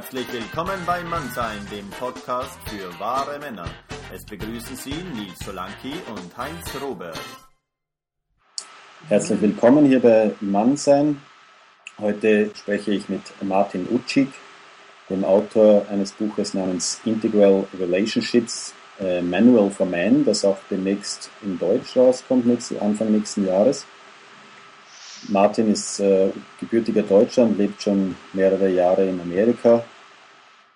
Herzlich willkommen bei Mannsein, dem Podcast für wahre Männer. Es begrüßen Sie Nils Solanki und Heinz Robert. Herzlich willkommen hier bei Mannsein. Heute spreche ich mit Martin Utschig, dem Autor eines Buches namens Integral Relationships äh, Manual for Man, das auch demnächst in Deutsch rauskommt, Anfang nächsten Jahres. Martin ist äh, gebürtiger Deutscher und lebt schon mehrere Jahre in Amerika.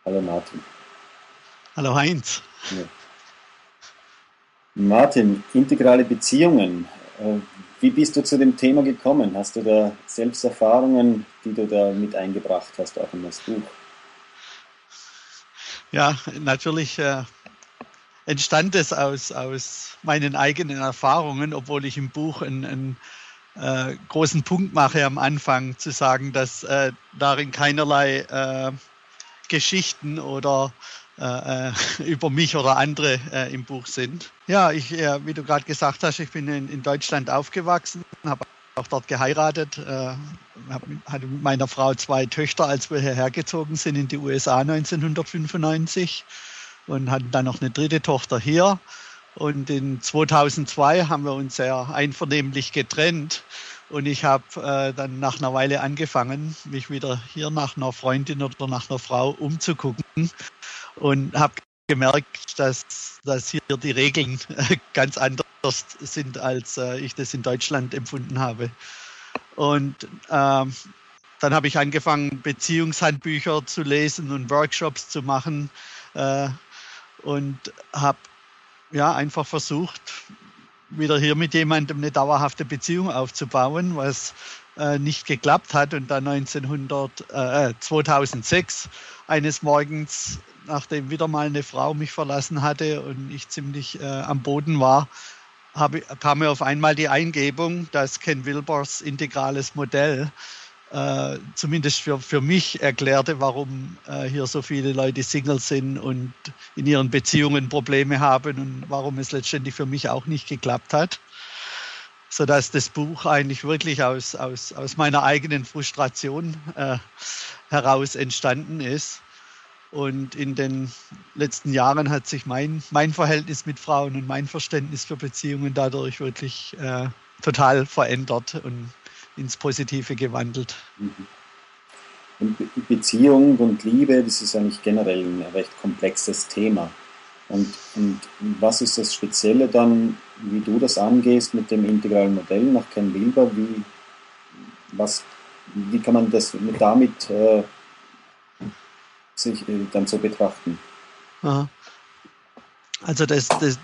Hallo Martin. Hallo Heinz. Ja. Martin, integrale Beziehungen. Äh, wie bist du zu dem Thema gekommen? Hast du da Selbsterfahrungen, die du da mit eingebracht hast, auch in das Buch? Ja, natürlich äh, entstand es aus, aus meinen eigenen Erfahrungen, obwohl ich im Buch ein, ein äh, großen Punkt mache am Anfang, zu sagen, dass äh, darin keinerlei äh, Geschichten oder äh, äh über mich oder andere äh, im Buch sind. Ja, ich, äh, wie du gerade gesagt hast, ich bin in, in Deutschland aufgewachsen, habe auch dort geheiratet, äh, hatte mit meiner Frau zwei Töchter, als wir hierher gezogen sind in die USA 1995 und hatten dann noch eine dritte Tochter hier. Und in 2002 haben wir uns sehr einvernehmlich getrennt. Und ich habe äh, dann nach einer Weile angefangen, mich wieder hier nach einer Freundin oder nach einer Frau umzugucken und habe gemerkt, dass, dass hier die Regeln äh, ganz anders sind, als äh, ich das in Deutschland empfunden habe. Und ähm, dann habe ich angefangen, Beziehungshandbücher zu lesen und Workshops zu machen äh, und habe ja, einfach versucht, wieder hier mit jemandem eine dauerhafte Beziehung aufzubauen, was äh, nicht geklappt hat. Und dann 1900, äh, 2006 eines Morgens, nachdem wieder mal eine Frau mich verlassen hatte und ich ziemlich äh, am Boden war, habe, kam mir auf einmal die Eingebung, dass Ken Wilbers integrales Modell äh, zumindest für, für mich erklärte, warum äh, hier so viele Leute Single sind und in ihren Beziehungen Probleme haben und warum es letztendlich für mich auch nicht geklappt hat. Sodass das Buch eigentlich wirklich aus, aus, aus meiner eigenen Frustration äh, heraus entstanden ist. Und in den letzten Jahren hat sich mein, mein Verhältnis mit Frauen und mein Verständnis für Beziehungen dadurch wirklich äh, total verändert. Und ins Positive gewandelt. Und Beziehung und Liebe, das ist eigentlich generell ein recht komplexes Thema. Und, und was ist das Spezielle dann, wie du das angehst mit dem integralen Modell nach Ken Wilber? Wie, was, wie kann man das mit damit äh, sich äh, dann so betrachten? Aha. Also das, das,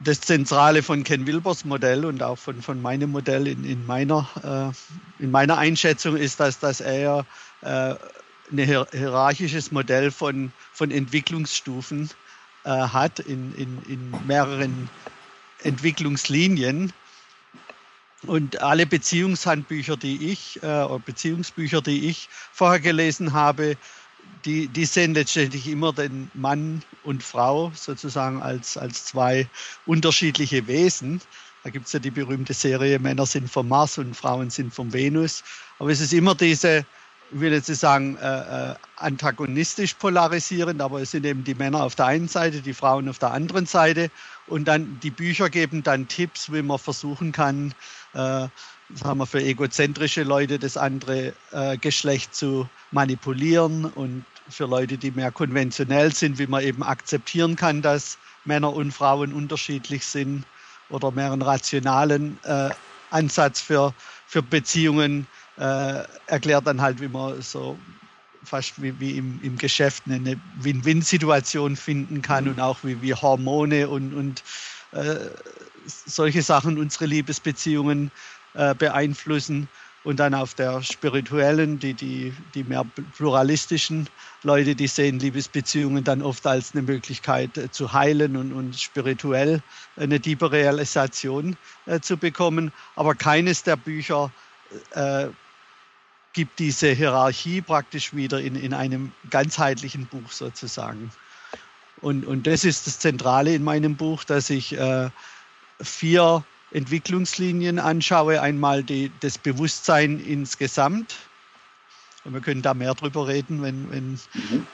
das Zentrale von Ken Wilbers Modell und auch von, von meinem Modell in, in, meiner, äh, in meiner Einschätzung ist, dass, dass er äh, ein hierarchisches Modell von, von Entwicklungsstufen äh, hat in, in, in mehreren Entwicklungslinien. Und alle Beziehungshandbücher, die ich, äh, Beziehungsbücher, die ich vorher gelesen habe, die, die sehen letztendlich immer den Mann und Frau sozusagen als, als zwei unterschiedliche Wesen. Da gibt es ja die berühmte Serie Männer sind vom Mars und Frauen sind vom Venus. Aber es ist immer diese, ich will jetzt nicht sagen, äh, äh, antagonistisch polarisierend, aber es sind eben die Männer auf der einen Seite, die Frauen auf der anderen Seite. Und dann die Bücher geben dann Tipps, wie man versuchen kann, äh, sagen wir, für egozentrische Leute das andere äh, Geschlecht zu manipulieren und für Leute, die mehr konventionell sind, wie man eben akzeptieren kann, dass Männer und Frauen unterschiedlich sind oder mehr einen rationalen äh, Ansatz für, für Beziehungen äh, erklärt dann halt, wie man so fast wie, wie im, im Geschäft eine Win-Win-Situation finden kann und auch wie, wie Hormone und, und äh, solche Sachen unsere Liebesbeziehungen äh, beeinflussen. Und dann auf der spirituellen, die, die, die mehr pluralistischen Leute, die sehen Liebesbeziehungen dann oft als eine Möglichkeit äh, zu heilen und, und spirituell eine tiefe Realisation äh, zu bekommen. Aber keines der Bücher äh, gibt diese Hierarchie praktisch wieder in, in einem ganzheitlichen Buch sozusagen. Und, und das ist das Zentrale in meinem Buch, dass ich äh, vier Entwicklungslinien anschaue, einmal die, das Bewusstsein insgesamt, Und wir können da mehr drüber reden, wenn, wenn, mhm.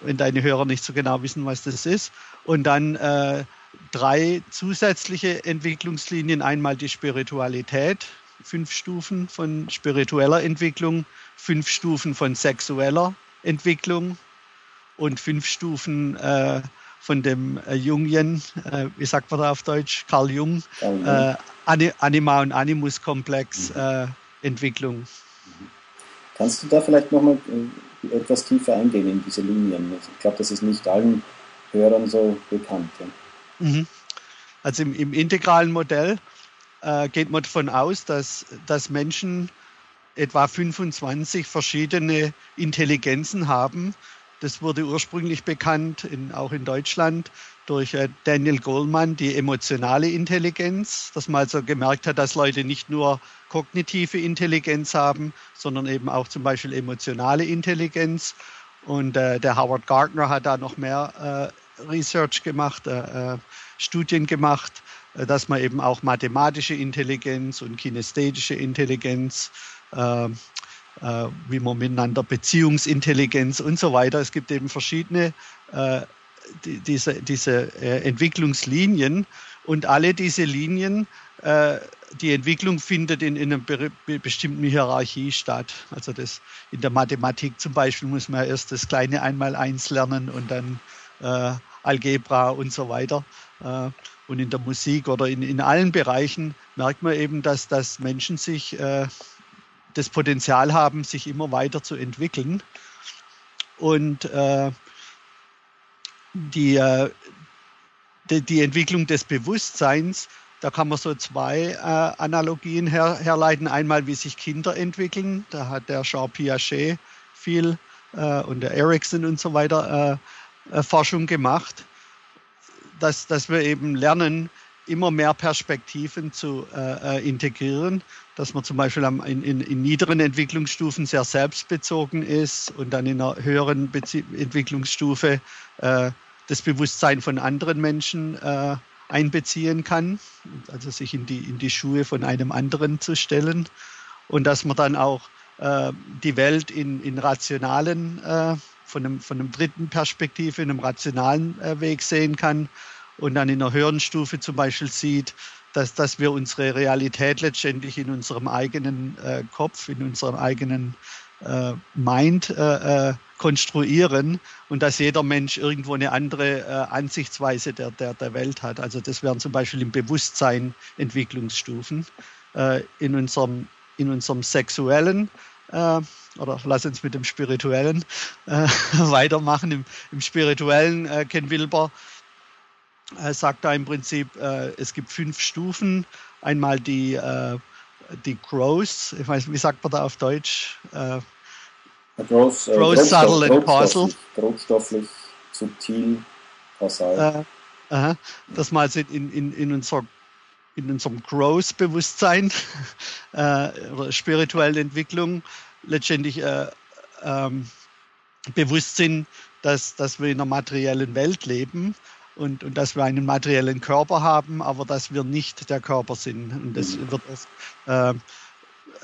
wenn deine Hörer nicht so genau wissen, was das ist. Und dann äh, drei zusätzliche Entwicklungslinien. Einmal die Spiritualität, fünf Stufen von spiritueller Entwicklung, fünf Stufen von sexueller Entwicklung und fünf Stufen äh, von dem äh, Jungian, äh, wie sagt man da auf Deutsch, Carl Jung, äh, Anima und Animus-Komplex äh, Entwicklung. Kannst du da vielleicht nochmal äh, etwas tiefer eingehen in diese Linien? Ich glaube, das ist nicht allen Hörern so bekannt. Ja. Mhm. Also im, im, integralen Modell äh, geht man davon aus, dass, dass Menschen etwa 25 verschiedene Intelligenzen haben. Das wurde ursprünglich bekannt, in, auch in Deutschland, durch äh, Daniel Goleman, die emotionale Intelligenz, dass man also gemerkt hat, dass Leute nicht nur kognitive Intelligenz haben, sondern eben auch zum Beispiel emotionale Intelligenz. Und äh, der Howard Gardner hat da noch mehr äh, Research gemacht, äh, äh Studien gemacht, äh, dass man eben auch mathematische Intelligenz und kinesthetische Intelligenz, äh, äh, wie man miteinander Beziehungsintelligenz und so weiter. Es gibt eben verschiedene äh, die, diese, diese äh, Entwicklungslinien und alle diese Linien, äh, die Entwicklung findet in, in einer be bestimmten Hierarchie statt. Also das in der Mathematik zum Beispiel muss man erst das kleine Einmaleins lernen und dann Algebra und so weiter. Äh, und in der Musik oder in, in allen Bereichen merkt man eben, dass, dass Menschen sich äh, das Potenzial haben, sich immer weiter zu entwickeln. Und äh, die, äh, die, die, Entwicklung des Bewusstseins, da kann man so zwei äh, Analogien her, herleiten. Einmal, wie sich Kinder entwickeln. Da hat der Jean Piaget viel äh, und der Ericsson und so weiter Forschung gemacht dass, dass wir eben lernen, immer mehr Perspektiven zu äh, äh, integrieren, dass man zum Beispiel am, in, in, in, niederen Entwicklungsstufen sehr selbstbezogen ist und dann in einer höheren Bezie Entwicklungsstufe äh, das Bewusstsein von anderen Menschen äh, einbeziehen kann, also sich in die, in die Schuhe von einem anderen zu stellen. Und dass man dann auch äh, die Welt in, in rationalen äh, von einem, von einem dritten Perspektive, in einem rationalen äh, Weg sehen kann. Und dann in einer höheren Stufe zum Beispiel sieht, dass, dass wir unsere Realität letztendlich in unserem eigenen äh, Kopf, in unserem eigenen äh, Mind äh, äh konstruieren und dass jeder Mensch irgendwo eine andere äh, Ansichtsweise der, der, der Welt hat. Also das wären zum Beispiel im Bewusstsein Entwicklungsstufen. Äh, in, unserem, in unserem sexuellen oder lass uns mit dem Spirituellen äh, weitermachen. Im, im Spirituellen, äh, Ken Wilber äh, sagt da im Prinzip, äh, es gibt fünf Stufen. Einmal die, äh, die Growth, ich weiß, wie sagt man da auf Deutsch? Äh, Growth, äh, Growth Subtle and Causal. Grobstofflich, subtil, kausal. Äh, dass man also in, in, in unserer in unserem Growth-Bewusstsein äh, oder spirituellen Entwicklung letztendlich äh, ähm, bewusst sind, dass, dass wir in einer materiellen Welt leben und, und dass wir einen materiellen Körper haben, aber dass wir nicht der Körper sind. Und das wird äh,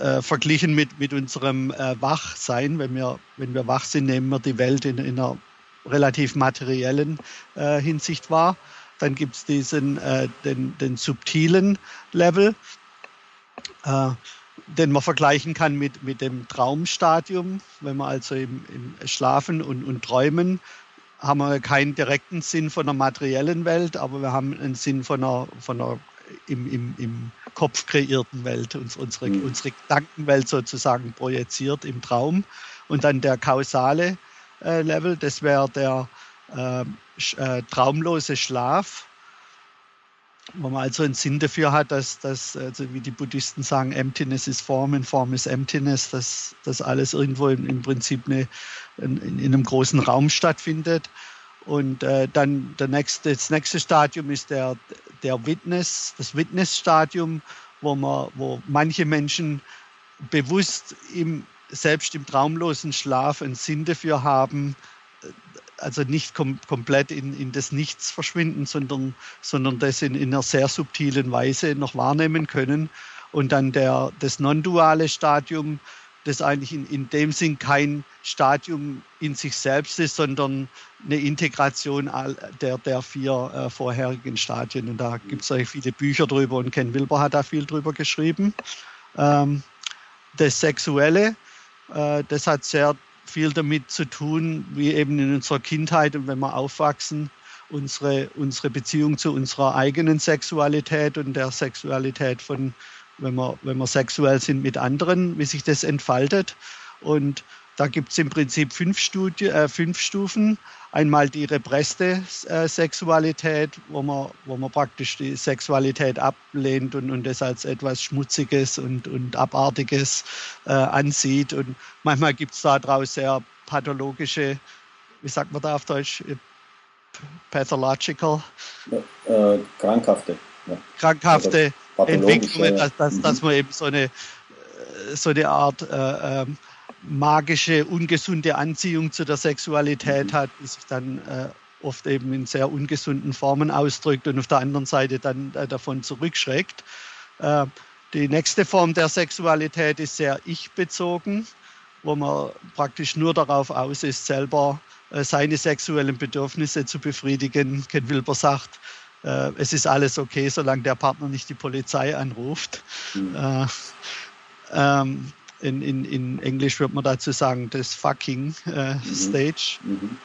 äh, verglichen mit, mit unserem äh, Wachsein. Wenn wir, wenn wir wach sind, nehmen wir die Welt in, in einer relativ materiellen äh, Hinsicht wahr. Dann gibt es diesen äh, den, den subtilen Level. Äh, den man vergleichen kann mit, mit dem Traumstadium. Wenn wir also im, im Schlafen und, und Träumen haben wir keinen direkten Sinn von der materiellen Welt, aber wir haben einen Sinn von einer, von einer im, im, im Kopf kreierten Welt, uns, unsere, mhm. unsere Gedankenwelt sozusagen projiziert im Traum. Und dann der kausale äh, Level, das wäre der äh, äh, traumlose Schlaf, wo man also einen Sinn dafür hat, dass, dass also wie die Buddhisten sagen, Emptiness is Form and Form is Emptiness, dass das alles irgendwo im, im Prinzip eine, in, in, einem großen Raum stattfindet. Und äh, dann der nächste, das nächste Stadium ist der, der Witness, das Witness-Stadium, wo, man, wo manche Menschen bewusst im, selbst im traumlosen Schlaf einen Sinn dafür haben, also nicht kom komplett in, in das Nichts verschwinden, sondern, sondern das in, in einer sehr subtilen Weise noch wahrnehmen können. Und dann der, das non-duale Stadium, das eigentlich in, in dem Sinn kein Stadium in sich selbst ist, sondern eine Integration der, der vier äh, vorherigen Stadien. Und da gibt es viele Bücher drüber und Ken Wilber hat da viel drüber geschrieben. Ähm, das Sexuelle, äh, das hat sehr viel damit zu tun, wie eben in unserer Kindheit und wenn wir aufwachsen, unsere, unsere Beziehung zu unserer eigenen Sexualität und der Sexualität von, wenn wir, wenn wir sexuell sind mit anderen, wie sich das entfaltet. Und da gibt es im Prinzip fünf, Studi äh, fünf Stufen. Einmal die represste äh, Sexualität, wo man, wo man praktisch die Sexualität ablehnt und, und das als etwas Schmutziges und, und Abartiges äh, ansieht. Und manchmal gibt es daraus sehr pathologische, wie sagt man da auf Deutsch, pathological? Äh, krankhafte. Ja. Krankhafte Entwicklungen, dass, dass, mhm. dass man eben so eine, so eine Art äh, ähm, magische, ungesunde Anziehung zu der Sexualität mhm. hat, die sich dann äh, oft eben in sehr ungesunden Formen ausdrückt und auf der anderen Seite dann äh, davon zurückschreckt. Äh, die nächste Form der Sexualität ist sehr ich-bezogen, wo man praktisch nur darauf aus ist, selber äh, seine sexuellen Bedürfnisse zu befriedigen. Ken Wilber sagt, äh, es ist alles okay, solange der Partner nicht die Polizei anruft. Mhm. Äh, ähm, in, in, in Englisch würde man dazu sagen, das fucking äh, mhm. Stage. Mhm.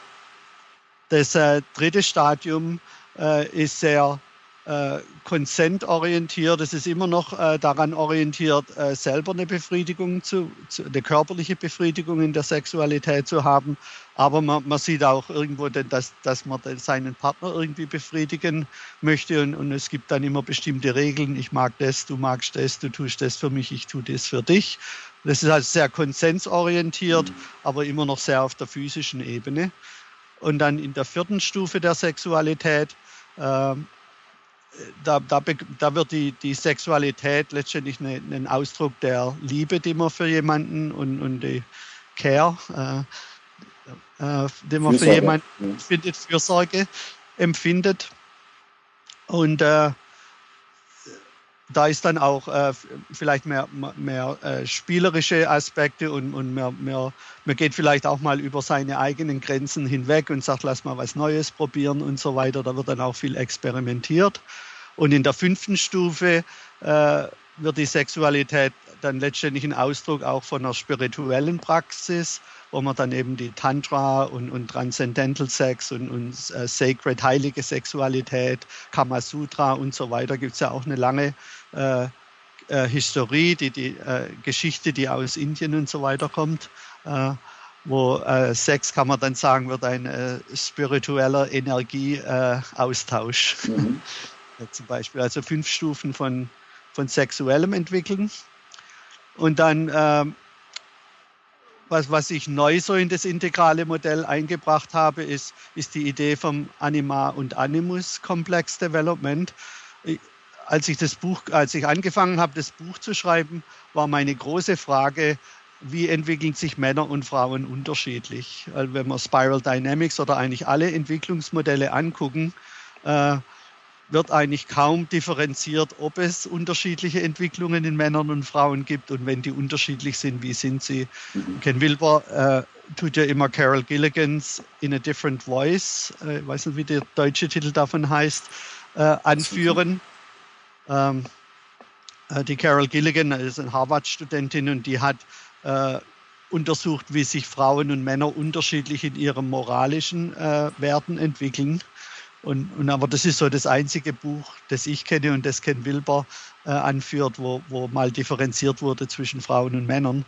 Das äh, dritte Stadium äh, ist sehr äh, konsentorientiert. Es ist immer noch äh, daran orientiert, äh, selber eine Befriedigung zu, zu, eine körperliche Befriedigung in der Sexualität zu haben. Aber man, man sieht auch irgendwo, dass, dass man seinen Partner irgendwie befriedigen möchte. Und, und es gibt dann immer bestimmte Regeln. Ich mag das, du magst das, du tust das für mich, ich tue das für dich. Das ist also sehr konsensorientiert, mhm. aber immer noch sehr auf der physischen Ebene. Und dann in der vierten Stufe der Sexualität, äh, da, da, da, wird die, die Sexualität letztendlich eine, ein Ausdruck der Liebe, die man für jemanden und, und die Care, äh, äh, die man Fürsorge. für jemanden ja. findet, Fürsorge empfindet. Und äh, da ist dann auch äh, vielleicht mehr, mehr äh, spielerische Aspekte und, und mehr, mehr, man geht vielleicht auch mal über seine eigenen Grenzen hinweg und sagt, lass mal was Neues probieren und so weiter. Da wird dann auch viel experimentiert. Und in der fünften Stufe äh, wird die Sexualität dann letztendlich ein Ausdruck auch von einer spirituellen Praxis, wo man dann eben die Tantra und, und Transcendental Sex und, und äh, Sacred, heilige Sexualität, Kama Sutra und so weiter, gibt es ja auch eine lange äh, äh, Historie, die, die äh, Geschichte, die aus Indien und so weiter kommt, äh, wo äh, Sex, kann man dann sagen, wird ein spiritueller Energieaustausch. Mhm. zum Beispiel. Also fünf Stufen von, von sexuellem Entwickeln. Und dann, ähm, was, was ich neu so in das integrale Modell eingebracht habe, ist, ist die Idee vom Anima und Animus Complex Development als ich das Buch, als ich angefangen habe, das Buch zu schreiben, war meine große Frage, wie entwickeln sich Männer und Frauen unterschiedlich? Also wenn wir Spiral Dynamics oder eigentlich alle Entwicklungsmodelle angucken, äh, wird eigentlich kaum differenziert, ob es unterschiedliche Entwicklungen in Männern und Frauen gibt und wenn die unterschiedlich sind, wie sind sie? Mhm. Ken Wilber äh, tut ja immer Carol Gilligans In a Different Voice, äh, ich weiß nicht, wie der deutsche Titel davon heißt, äh, anführen. Ähm, äh, die Carol Gilligan ist eine Harvard-Studentin und die hat äh, untersucht, wie sich Frauen und Männer unterschiedlich in ihren moralischen äh, Werten entwickeln. Und, und, aber das ist so das einzige Buch, das ich kenne und das Ken Wilber äh, anführt, wo, wo mal differenziert wurde zwischen Frauen und Männern.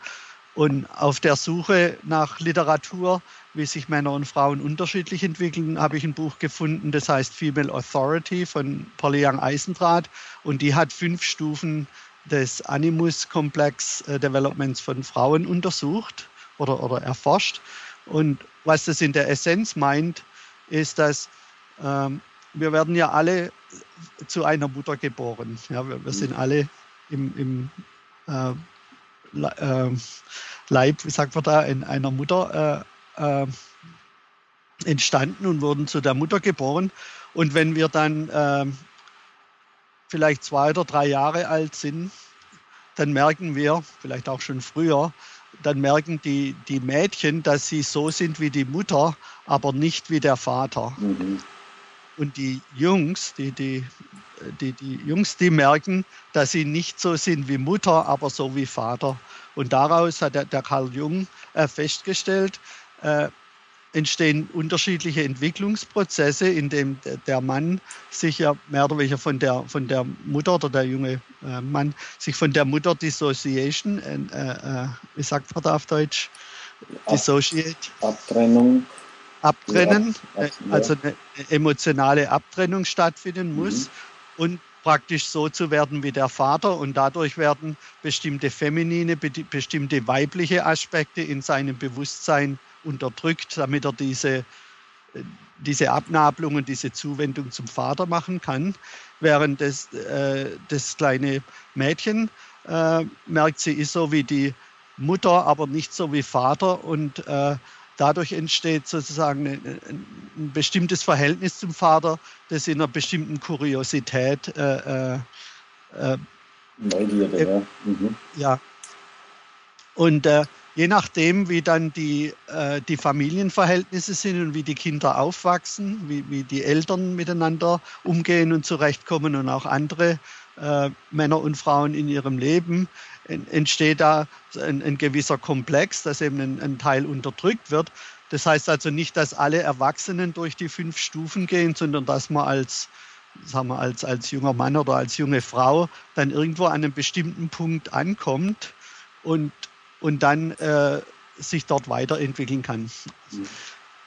Und auf der Suche nach Literatur, wie sich Männer und Frauen unterschiedlich entwickeln, habe ich ein Buch gefunden, das heißt Female Authority von Polly Young Eisendraht. Und die hat fünf Stufen des Animus-Komplex äh, Developments von Frauen untersucht oder, oder erforscht. Und was das in der Essenz meint, ist, dass ähm, wir werden ja alle zu einer Mutter geboren. Ja, wir, wir sind alle im, im äh, äh, Leib, wie sagt man da, in einer Mutter äh, äh, entstanden und wurden zu der Mutter geboren. Und wenn wir dann ähm, vielleicht zwei oder drei Jahre alt sind, dann merken wir, vielleicht auch schon früher, dann merken die, die Mädchen, dass sie so sind wie die Mutter, aber nicht wie der Vater. Mhm. Und die Jungs, die, die, die, die Jungs, die merken, dass sie nicht so sind wie Mutter, aber so wie Vater. Und daraus hat der, der Carl Jung äh, festgestellt, äh, entstehen unterschiedliche Entwicklungsprozesse, in dem der Mann sich ja mehr oder weniger von der, von der Mutter oder der junge äh, Mann sich von der Mutter Dissociation, äh, äh, wie sagt man da auf Deutsch? Dissociate. Abtrennung. Abtrennen, ja, ab, ja. also eine emotionale Abtrennung stattfinden muss mhm. und praktisch so zu werden wie der Vater und dadurch werden bestimmte feminine, bestimmte weibliche Aspekte in seinem Bewusstsein unterdrückt, damit er diese, diese Abnabelung und diese Zuwendung zum Vater machen kann. Während das, äh, das kleine Mädchen äh, merkt, sie ist so wie die Mutter, aber nicht so wie Vater und äh, dadurch entsteht sozusagen ein, ein, bestimmtes Verhältnis zum Vater, das in einer bestimmten Kuriosität äh, äh, äh Neugierde, ja. Mhm. ja. Und äh, je nachdem, wie dann die, äh, die Familienverhältnisse sind und wie die Kinder aufwachsen, wie, wie die Eltern miteinander umgehen und zurechtkommen und auch andere äh, Männer und Frauen in ihrem Leben, entsteht da ein, ein gewisser Komplex, dass eben ein, ein Teil unterdrückt wird. Das heißt also nicht, dass alle Erwachsenen durch die fünf Stufen gehen, sondern dass man als sagen wir, als, als junger Mann oder als junge Frau dann irgendwo an einem bestimmten Punkt ankommt und und dann äh, sich dort weiterentwickeln kann. Mhm.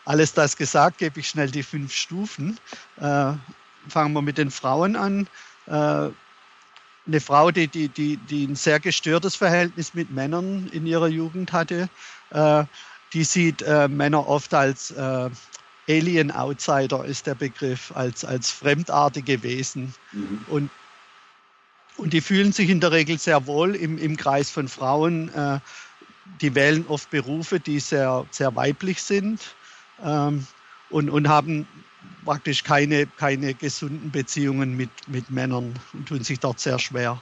Alles das gesagt, gebe ich schnell die fünf Stufen. Äh, fangen wir mit den Frauen an. Äh, eine Frau, die, die, die, die ein sehr gestörtes Verhältnis mit Männern in ihrer Jugend hatte, äh, die sieht äh, Männer oft als äh, Alien Outsider ist der Begriff, als, als fremdartige Wesen. Mhm. Und und die fühlen sich in der Regel sehr wohl im, im Kreis von Frauen. Äh, die wählen oft Berufe, die sehr, sehr weiblich sind ähm, und, und haben praktisch keine, keine gesunden Beziehungen mit, mit Männern und tun sich dort sehr schwer.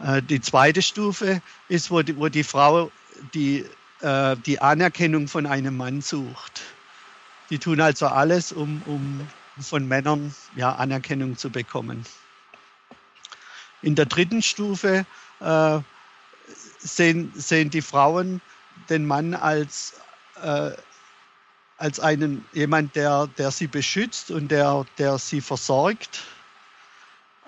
Äh, die zweite Stufe ist, wo die, wo die Frau die, äh, die Anerkennung von einem Mann sucht. Die tun also alles, um, um von Männern ja, Anerkennung zu bekommen. In der dritten Stufe äh, sehen, sehen die Frauen den Mann als, äh, als einen, jemand, der, der sie beschützt und der, der sie versorgt.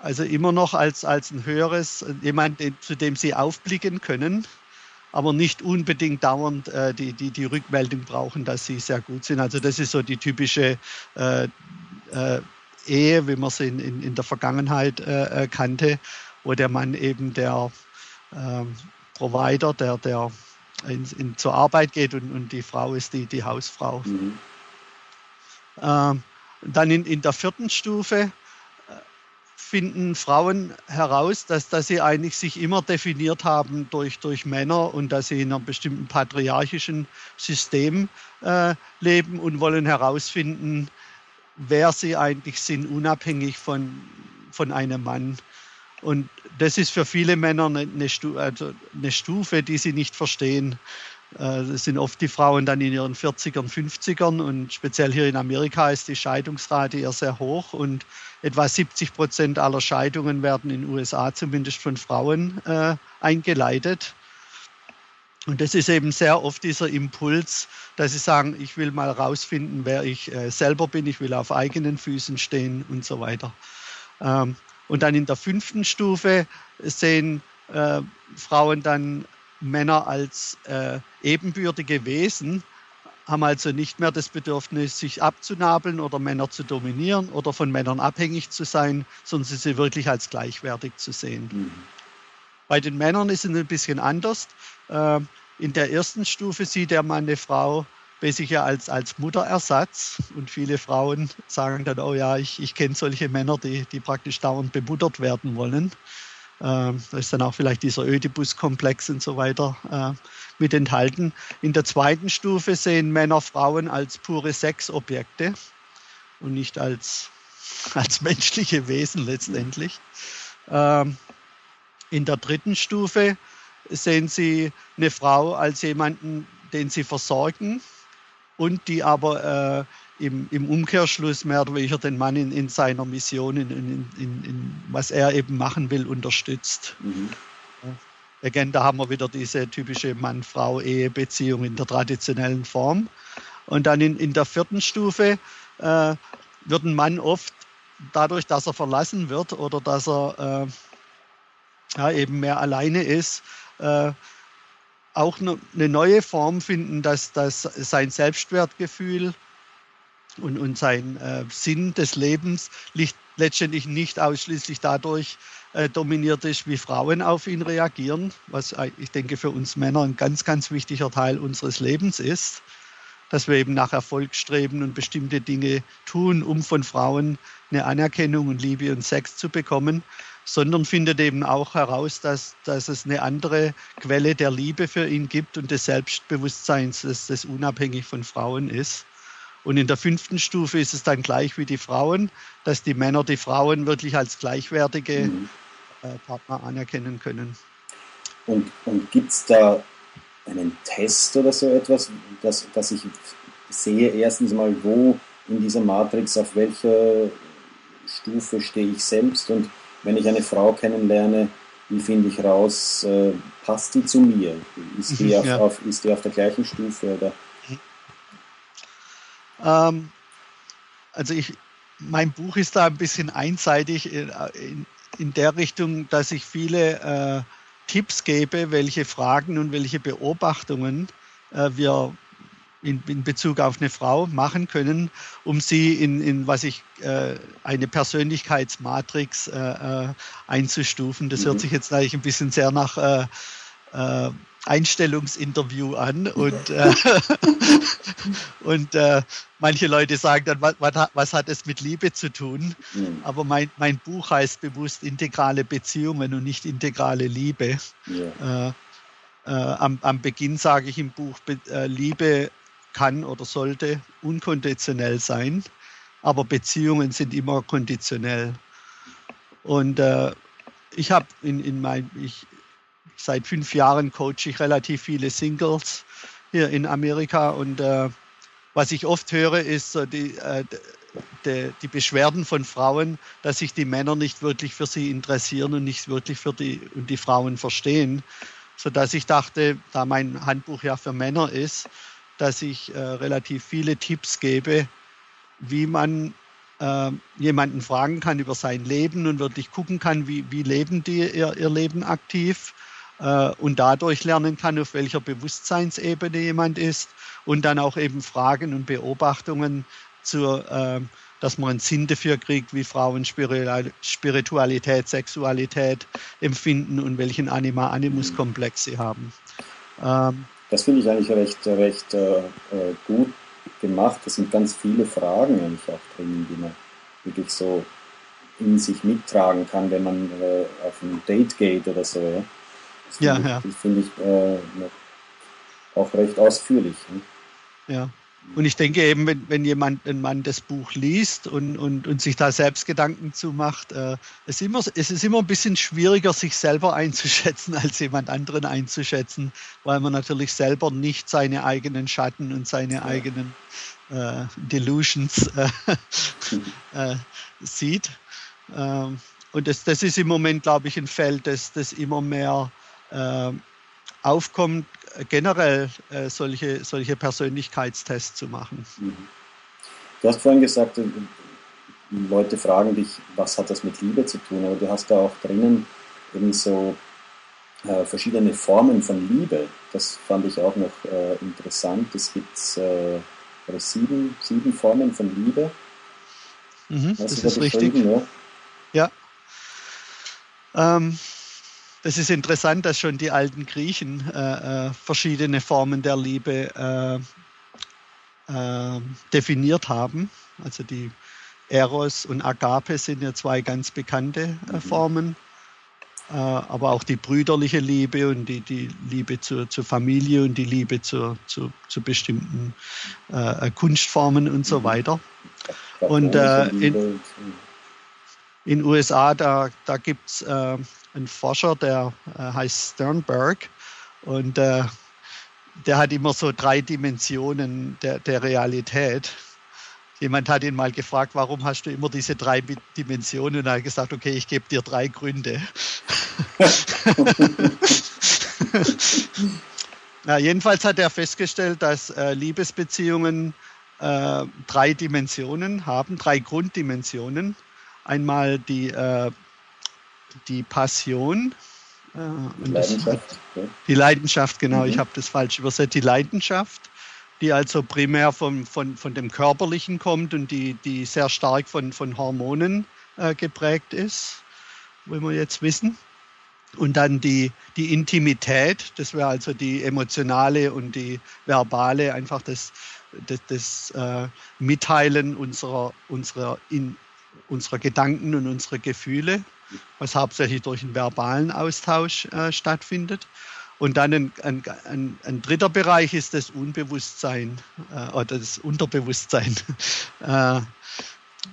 Also immer noch als, als ein höheres, jemand, zu dem sie aufblicken können, aber nicht unbedingt dauernd äh, die, die, die Rückmeldung brauchen, dass sie sehr gut sind. Also das ist so die typische äh, äh, Ehe, wie man sie in, in, in der Vergangenheit äh, äh, kannte, wo der Mann eben der äh, Provider, der, der in, in, zur Arbeit geht und, und die Frau ist die, die Hausfrau. Mhm. Ähm, dann in, in der vierten Stufe äh, finden Frauen heraus, dass, dass sie eigentlich sich immer definiert haben durch, durch Männer und dass sie in einem bestimmten patriarchischen System äh, leben und wollen herausfinden, wer sie eigentlich sind, unabhängig von, von einem Mann. Und das ist für viele Männer eine, Stufe, also eine Stufe, die sie nicht verstehen. Äh, das sind oft die Frauen dann in ihren 40ern, 50ern und speziell hier in Amerika ist die Scheidungsrate eher sehr hoch und etwa 70 Prozent aller Scheidungen werden in den USA zumindest von Frauen äh, eingeleitet. Und das ist eben sehr oft dieser Impuls, dass sie sagen, ich will mal rausfinden, wer ich äh, selber bin, ich will auf eigenen Füßen stehen und so weiter. Ähm, und dann in der fünften Stufe sehen äh, Frauen dann Männer als äh, ebenbürtige Wesen, haben also nicht mehr das Bedürfnis, sich abzunabeln oder Männer zu dominieren oder von Männern abhängig zu sein, sondern sie wirklich als gleichwertig zu sehen. Mhm. Bei den Männern ist es ein bisschen anders. Äh, in der ersten Stufe sieht der Mann eine Frau ja als, als Mutterersatz. Und viele Frauen sagen dann, oh ja, ich, ich kenne solche Männer, die, die praktisch dauernd bemuttert werden wollen. Ähm, da ist dann auch vielleicht dieser Ödipus-Komplex und so weiter äh, mit enthalten. In der zweiten Stufe sehen Männer Frauen als pure Sexobjekte und nicht als, als menschliche Wesen letztendlich. Ähm, in der dritten Stufe sehen sie eine Frau als jemanden, den sie versorgen und die aber äh, im, im, Umkehrschluss mehr oder weniger den Mann in, in seiner Mission, in, in, in, was er eben machen will, unterstützt. Mhm. Again, da haben wir wieder diese typische Mann-Frau-Ehe-Beziehung in der traditionellen Form. Und dann in, in der vierten Stufe äh, wird ein Mann oft dadurch, dass er verlassen wird oder dass er äh, ja, eben mehr alleine ist, äh, auch eine neue Form finden, dass, dass sein Selbstwertgefühl und, und sein äh, Sinn des Lebens liegt letztendlich nicht ausschließlich dadurch äh, dominiert ist, wie Frauen auf ihn reagieren, was ich denke für uns Männer ein ganz, ganz wichtiger Teil unseres Lebens ist, dass wir eben nach Erfolg streben und bestimmte Dinge tun, um von Frauen eine Anerkennung und Liebe und Sex zu bekommen, sondern findet eben auch heraus, dass, dass es eine andere Quelle der Liebe für ihn gibt und des Selbstbewusstseins, das, das unabhängig von Frauen ist. Und in der fünften Stufe ist es dann gleich wie die Frauen, dass die Männer die Frauen wirklich als gleichwertige mhm. äh, Partner anerkennen können. Und, und gibt es da einen Test oder so etwas, dass, dass ich sehe erstens mal, wo in dieser Matrix, auf welcher Stufe stehe ich selbst und wenn ich eine Frau kennenlerne, wie finde ich raus, äh, passt die zu mir? Ist die, auf, ja. auf, ist die auf der gleichen Stufe? Oder? Ähm, also ich, mein Buch ist da ein bisschen einseitig in, in, in der Richtung, dass ich viele äh, Tipps gebe, welche Fragen und welche Beobachtungen äh, wir in, in, Bezug auf eine Frau machen können, um sie in, in was ich äh, eine Persönlichkeitsmatrix äh, äh, einzustufen. Das mhm. hört sich jetzt eigentlich ein bisschen sehr nach äh, äh, Einstellungsinterview an und, äh, und äh, manche Leute sagen dann, was, was, hat es mit Liebe zu tun? Mhm. Aber mein, mein Buch heißt bewusst integrale Beziehungen und nicht integrale Liebe. Ja. Äh, äh, am, am, Beginn sage ich im Buch, Liebe kann oder sollte unkonditionell sein, aber Beziehungen sind immer konditionell. Und äh, ich habe in, in mein, ich, seit fünf Jahren coache ich relativ viele Singles hier in Amerika und äh, was ich oft höre, ist so die, äh, die, die, Beschwerden von Frauen, dass sich die Männer nicht wirklich für sie interessieren und nicht wirklich für die, und die Frauen verstehen. Sodass ich dachte, da mein Handbuch ja für Männer ist, dass ich äh, relativ viele Tipps gebe, wie man äh, jemanden fragen kann über sein Leben und wirklich gucken kann, wie, wie leben die ihr, ihr Leben aktiv äh, und dadurch lernen kann, auf welcher Bewusstseinsebene jemand ist und dann auch eben Fragen und Beobachtungen zur äh, dass man einen Sinn dafür kriegt, wie Frauen Spiritualität, Sexualität empfinden und welchen Anima-Animus-Komplex sie haben. Ähm, das finde ich eigentlich recht, recht äh, äh, gut gemacht. Es sind ganz viele Fragen eigentlich auch drin, die man wirklich so in sich mittragen kann, wenn man äh, auf ein Date geht oder so. Ja, das ja, ich, ja. finde ich äh, auch recht ausführlich. Ne? Ja. Und ich denke eben, wenn, wenn jemand, ein Mann das Buch liest und, und, und sich da selbst Gedanken zu macht, äh, es, ist immer, es ist immer ein bisschen schwieriger, sich selber einzuschätzen, als jemand anderen einzuschätzen, weil man natürlich selber nicht seine eigenen Schatten und seine ja. eigenen äh, Delusions äh, äh, sieht. Ähm, und das, das ist im Moment, glaube ich, ein Feld, das, das immer mehr äh, aufkommt, generell äh, solche, solche Persönlichkeitstests zu machen. Mhm. Du hast vorhin gesagt, äh, Leute fragen dich, was hat das mit Liebe zu tun, aber du hast da auch drinnen eben so äh, verschiedene Formen von Liebe. Das fand ich auch noch äh, interessant. Es gibt äh, sieben, sieben Formen von Liebe. Mhm, das ist richtig. Ja. ja. Ähm, das ist interessant, dass schon die alten Griechen äh, äh, verschiedene Formen der Liebe äh, äh, definiert haben. Also die Eros und Agape sind ja zwei ganz bekannte mhm. Formen. Aber auch die brüderliche Liebe und die, die Liebe zur, zur Familie und die Liebe zur, zu, zu bestimmten Kunstformen und so mhm. weiter. Und in, in USA, da, da gibt es ein Forscher, der äh, heißt Sternberg und äh, der hat immer so drei Dimensionen der, der Realität. Jemand hat ihn mal gefragt, warum hast du immer diese drei Dimensionen? Und er hat gesagt, okay, ich gebe dir drei Gründe. ja, jedenfalls hat er festgestellt, dass äh, Liebesbeziehungen äh, drei Dimensionen haben, drei Grunddimensionen. Einmal die, äh, die Passion, äh, Leidenschaft. Das, die Leidenschaft, genau, mhm. ich habe das falsch übersetzt. Die Leidenschaft, die also primär vom, von, von dem Körperlichen kommt und die, die sehr stark von, von Hormonen äh, geprägt ist, wie wir jetzt wissen. Und dann die, die Intimität, das wäre also die emotionale und die verbale, einfach das, das, das äh, Mitteilen unserer, unserer, in, unserer Gedanken und unserer Gefühle was hauptsächlich durch einen verbalen Austausch äh, stattfindet. Und dann ein, ein, ein, ein, dritter Bereich ist das Unbewusstsein äh, oder das Unterbewusstsein. äh,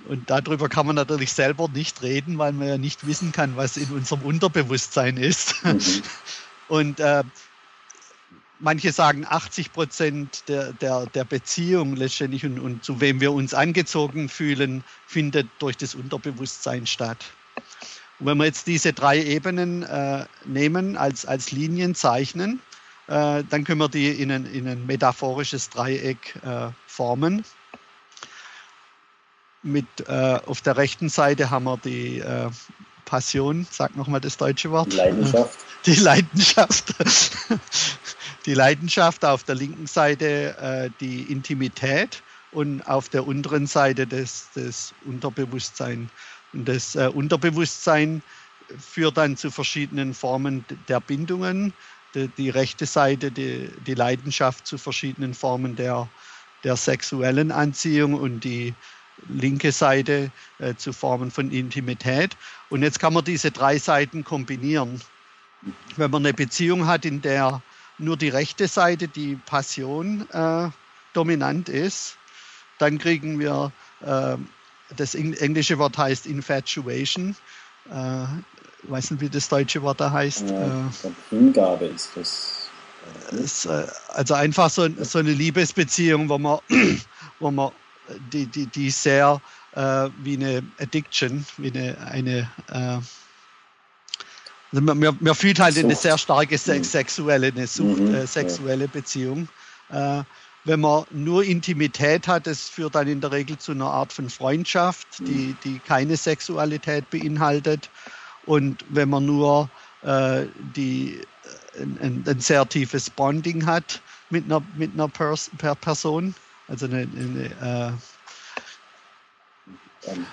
und darüber kann man natürlich selber nicht reden, weil man ja nicht wissen kann, was in unserem Unterbewusstsein ist. Mhm. Und äh, manche sagen 80 Prozent der, der, der Beziehung letztendlich und, und zu wem wir uns angezogen fühlen, findet durch das Unterbewusstsein statt. Und wenn wir jetzt diese drei Ebenen äh, nehmen, als, als Linien zeichnen, äh, dann können wir die in ein, in ein metaphorisches Dreieck äh, formen. Mit, äh, auf der rechten Seite haben wir die äh, Passion, sag nochmal das deutsche Wort. Leidenschaft. Die Leidenschaft. die Leidenschaft, auf der linken Seite äh, die Intimität und auf der unteren Seite das, das Unterbewusstsein. Und das äh, Unterbewusstsein führt dann zu verschiedenen Formen der Bindungen. Die, die rechte Seite, die, die, Leidenschaft zu verschiedenen Formen der, der sexuellen Anziehung und die linke Seite äh, zu Formen von Intimität. Und jetzt kann man diese drei Seiten kombinieren. Wenn man eine Beziehung hat, in der nur die rechte Seite, die Passion, äh, dominant ist, dann kriegen wir äh, das englische Wort heißt Infatuation. Äh, weiß nicht, wie das deutsche Wort da heißt. Ja, äh, Hingabe ist das. Ist, äh, also einfach so, so eine Liebesbeziehung, wo man, wo man die, die, die sehr äh, wie eine Addiction, wie eine, eine äh, also man, man, fühlt halt Sucht. eine sehr starke mhm. sexuelle, eine Sucht, mhm, äh, sexuelle ja. Beziehung. Äh, wenn man nur Intimität hat, das führt dann in der Regel zu einer Art von Freundschaft, die, die keine Sexualität beinhaltet. Und wenn man nur äh, die, äh, ein, ein, sehr tiefes Bonding hat mit einer, mit einer Pers per Person, also eine, eine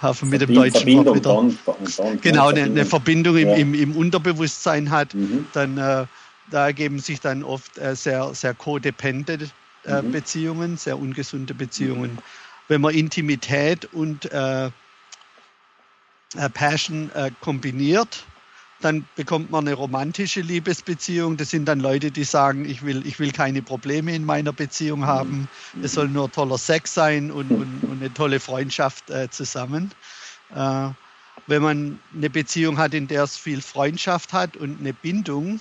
äh, mit dem deutschen Wort wieder. Bond, Bond, Bond, genau, eine, eine, Verbindung im, ja. im, im, Unterbewusstsein hat, mhm. dann äh, da ergeben sich dann oft äh, sehr, sehr codependent äh, mhm. Beziehungen, sehr ungesunde Beziehungen. Mhm. Wenn man Intimität und äh, äh, Passion äh, kombiniert, dann bekommt man eine romantische Liebesbeziehung. Das sind dann Leute, die sagen, ich will, ich will keine Probleme in meiner Beziehung mhm. haben. Es soll nur toller Sex sein und, und, und eine tolle Freundschaft äh, zusammen. Äh, wenn man eine Beziehung hat, in der es viel Freundschaft hat und eine Bindung,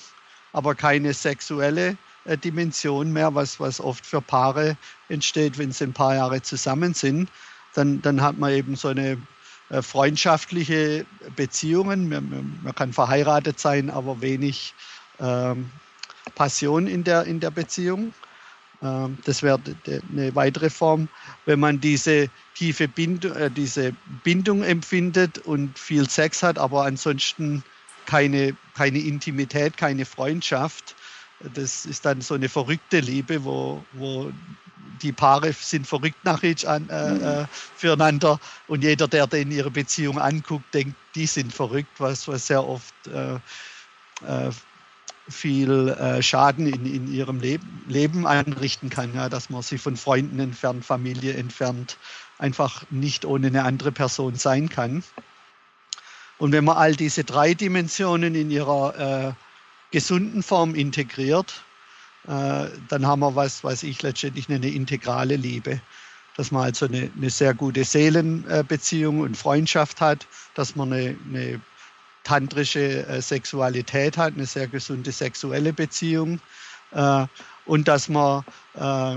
aber keine sexuelle äh, Dimension mehr, was, was oft für Paare entsteht, wenn sie ein paar Jahre zusammen sind. Dann, dann hat man eben so eine äh, freundschaftliche Beziehungen. Man, man, kann verheiratet sein, aber wenig ähm, Passion in der, in der Beziehung. Ähm, das wäre eine weitere Form, wenn man diese tiefe Bindung, äh, diese Bindung empfindet und viel Sex hat, aber ansonsten keine, keine Intimität, keine Freundschaft, das ist dann so eine verrückte Liebe, wo, wo die Paare sind verrückt nach each an, äh, mhm. äh, füreinander und jeder, der in ihre Beziehung anguckt, denkt, die sind verrückt, was, was sehr oft äh, äh, viel äh, Schaden in, in ihrem Leben, Leben anrichten kann, ja, dass man sich von Freunden entfernt, Familie entfernt, einfach nicht ohne eine andere Person sein kann. Und wenn man all diese drei Dimensionen in ihrer äh, gesunden Form integriert, äh, dann haben wir was, was ich letztendlich eine integrale Liebe. Dass man also eine, eine sehr gute Seelenbeziehung und Freundschaft hat, dass man eine, eine tantrische äh, Sexualität hat, eine sehr gesunde sexuelle Beziehung äh, und dass man äh,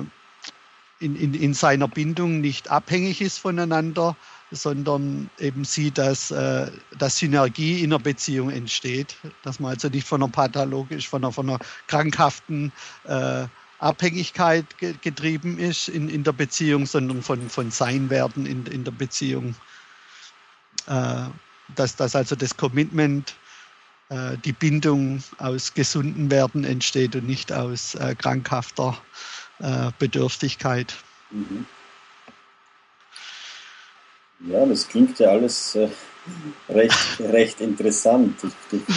in, in, in seiner Bindung nicht abhängig ist voneinander, sondern eben sieht, dass, äh, dass Synergie in der Beziehung entsteht, dass man also nicht von einer pathologisch, von einer, von einer krankhaften äh, Abhängigkeit ge getrieben ist in, in der Beziehung, sondern von, von Seinwerden in, in der Beziehung. Äh, dass, dass also das Commitment, äh, die Bindung aus gesunden Werten entsteht und nicht aus äh, krankhafter äh, Bedürftigkeit. Mhm. Ja, das klingt ja alles äh, recht, recht interessant. Ich, ich,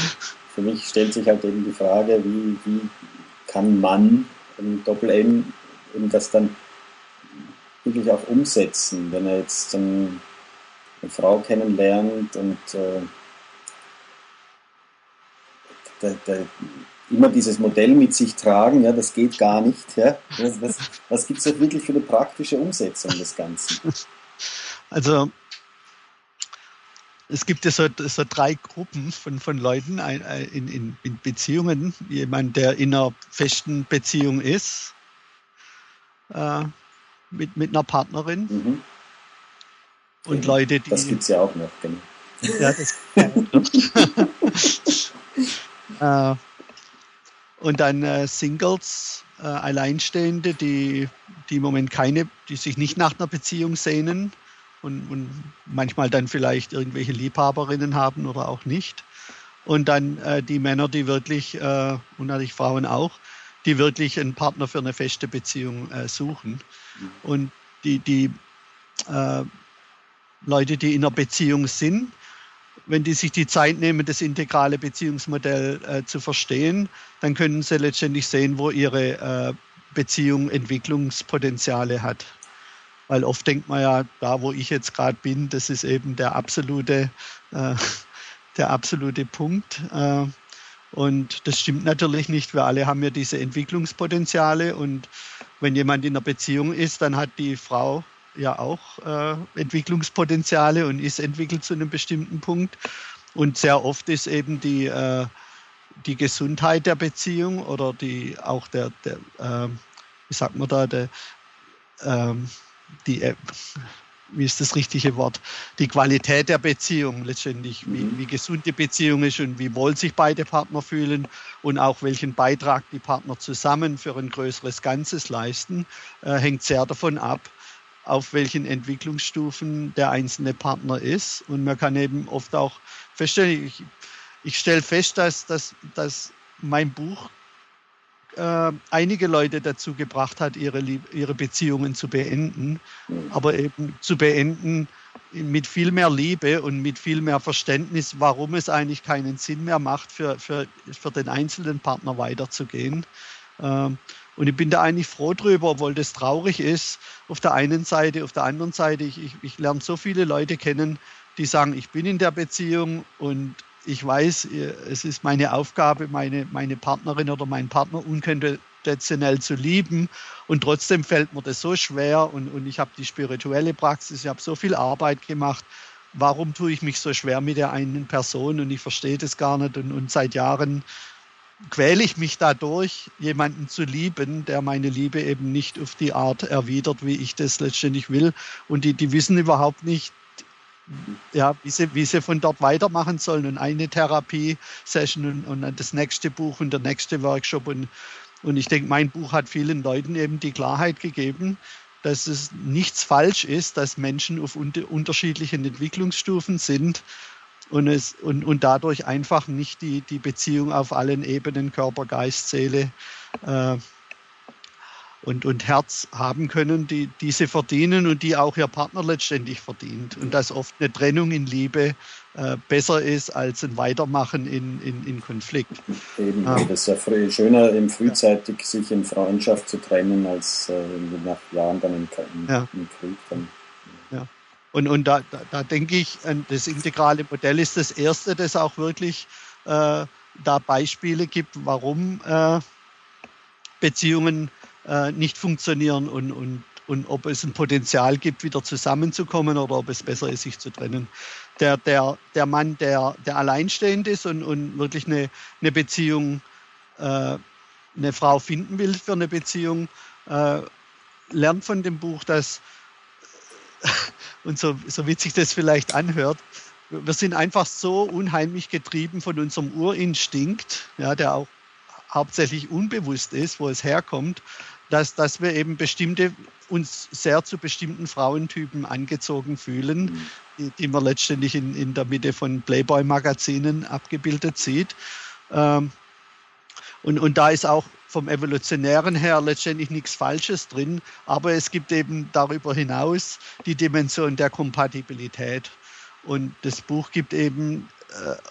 für mich stellt sich halt eben die Frage, wie, wie kann man im Doppel-M eben das dann wirklich auch umsetzen, wenn er jetzt ähm, eine Frau kennenlernt und äh, der, der, immer dieses Modell mit sich tragen, ja, das geht gar nicht. Ja. Was, was, was gibt es wirklich für eine praktische Umsetzung des Ganzen? Also es gibt ja so, so drei Gruppen von, von Leuten in, in, in Beziehungen. Jemand, der in einer festen Beziehung ist, äh, mit, mit einer Partnerin. Mhm. Und Leute, die. Das gibt es ja auch noch, genau. Ja, das äh, Und dann äh, Singles, äh, Alleinstehende, die, die im Moment keine, die sich nicht nach einer Beziehung sehnen und, und manchmal dann vielleicht irgendwelche Liebhaberinnen haben oder auch nicht. Und dann äh, die Männer, die wirklich, äh, und natürlich Frauen auch, die wirklich einen Partner für eine feste Beziehung äh, suchen. Und die, die äh, Leute, die in einer Beziehung sind, wenn die sich die Zeit nehmen, das integrale Beziehungsmodell äh, zu verstehen, dann können sie letztendlich sehen, wo ihre äh, Beziehung Entwicklungspotenziale hat. Weil oft denkt man ja, da wo ich jetzt gerade bin, das ist eben der absolute, äh, der absolute Punkt. Äh, und das stimmt natürlich nicht. Wir alle haben ja diese Entwicklungspotenziale. Und wenn jemand in einer Beziehung ist, dann hat die Frau ja auch äh, Entwicklungspotenziale und ist entwickelt zu einem bestimmten Punkt. Und sehr oft ist eben die, äh, die Gesundheit der Beziehung oder die auch der, der äh, wie sagt man da, der, ähm, die, äh, wie ist das richtige Wort, die Qualität der Beziehung letztendlich, wie, mhm. wie gesund die Beziehung ist und wie wohl sich beide Partner fühlen und auch welchen Beitrag die Partner zusammen für ein größeres Ganzes leisten, äh, hängt sehr davon ab, auf welchen Entwicklungsstufen der einzelne Partner ist. Und man kann eben oft auch feststellen, ich, ich stelle fest, dass, dass, dass mein Buch äh, einige Leute dazu gebracht hat, ihre, ihre Beziehungen zu beenden, aber eben zu beenden mit viel mehr Liebe und mit viel mehr Verständnis, warum es eigentlich keinen Sinn mehr macht, für, für, für den einzelnen Partner weiterzugehen. Ähm, und ich bin da eigentlich froh drüber, obwohl das traurig ist. Auf der einen Seite, auf der anderen Seite, ich, ich, ich lerne so viele Leute kennen, die sagen, ich bin in der Beziehung und ich weiß, es ist meine Aufgabe, meine, meine Partnerin oder meinen Partner unkonditionell zu lieben. Und trotzdem fällt mir das so schwer und, und ich habe die spirituelle Praxis, ich habe so viel Arbeit gemacht. Warum tue ich mich so schwer mit der einen Person und ich verstehe das gar nicht und, und seit Jahren quäle ich mich dadurch, jemanden zu lieben, der meine Liebe eben nicht auf die Art erwidert, wie ich das letztendlich will. Und die, die wissen überhaupt nicht, ja, wie sie, wie sie von dort weitermachen sollen. Und eine Therapie-Session und, und das nächste Buch und der nächste Workshop. Und, und ich denke, mein Buch hat vielen Leuten eben die Klarheit gegeben, dass es nichts falsch ist, dass Menschen auf unter, unterschiedlichen Entwicklungsstufen sind und, es, und, und dadurch einfach nicht die, die Beziehung auf allen Ebenen, Körper, Geist, Seele, äh, und, und Herz haben können, die diese verdienen und die auch ihr Partner letztendlich verdient. Und dass oft eine Trennung in Liebe äh, besser ist als ein Weitermachen in, in, in Konflikt. Eben, ah. das ist ja früh, schöner, eben frühzeitig sich in Freundschaft zu trennen, als äh, nach Jahren dann im, im, ja. im Krieg. Dann. Ja. Und, und da, da, da denke ich, das integrale Modell ist das erste, das auch wirklich äh, da Beispiele gibt, warum äh, Beziehungen äh, nicht funktionieren und, und, und ob es ein Potenzial gibt, wieder zusammenzukommen oder ob es besser ist, sich zu trennen. Der, der, der Mann, der, der alleinstehend ist und, und wirklich eine, eine Beziehung, äh, eine Frau finden will für eine Beziehung, äh, lernt von dem Buch, dass, und so, so witzig das vielleicht anhört, wir sind einfach so unheimlich getrieben von unserem Urinstinkt, ja, der auch hauptsächlich unbewusst ist, wo es herkommt, dass, dass wir eben bestimmte, uns sehr zu bestimmten Frauentypen angezogen fühlen, mhm. die, die man letztendlich in, in der Mitte von Playboy-Magazinen abgebildet sieht. Ähm, und, und da ist auch vom Evolutionären her letztendlich nichts Falsches drin, aber es gibt eben darüber hinaus die Dimension der Kompatibilität. Und das Buch gibt eben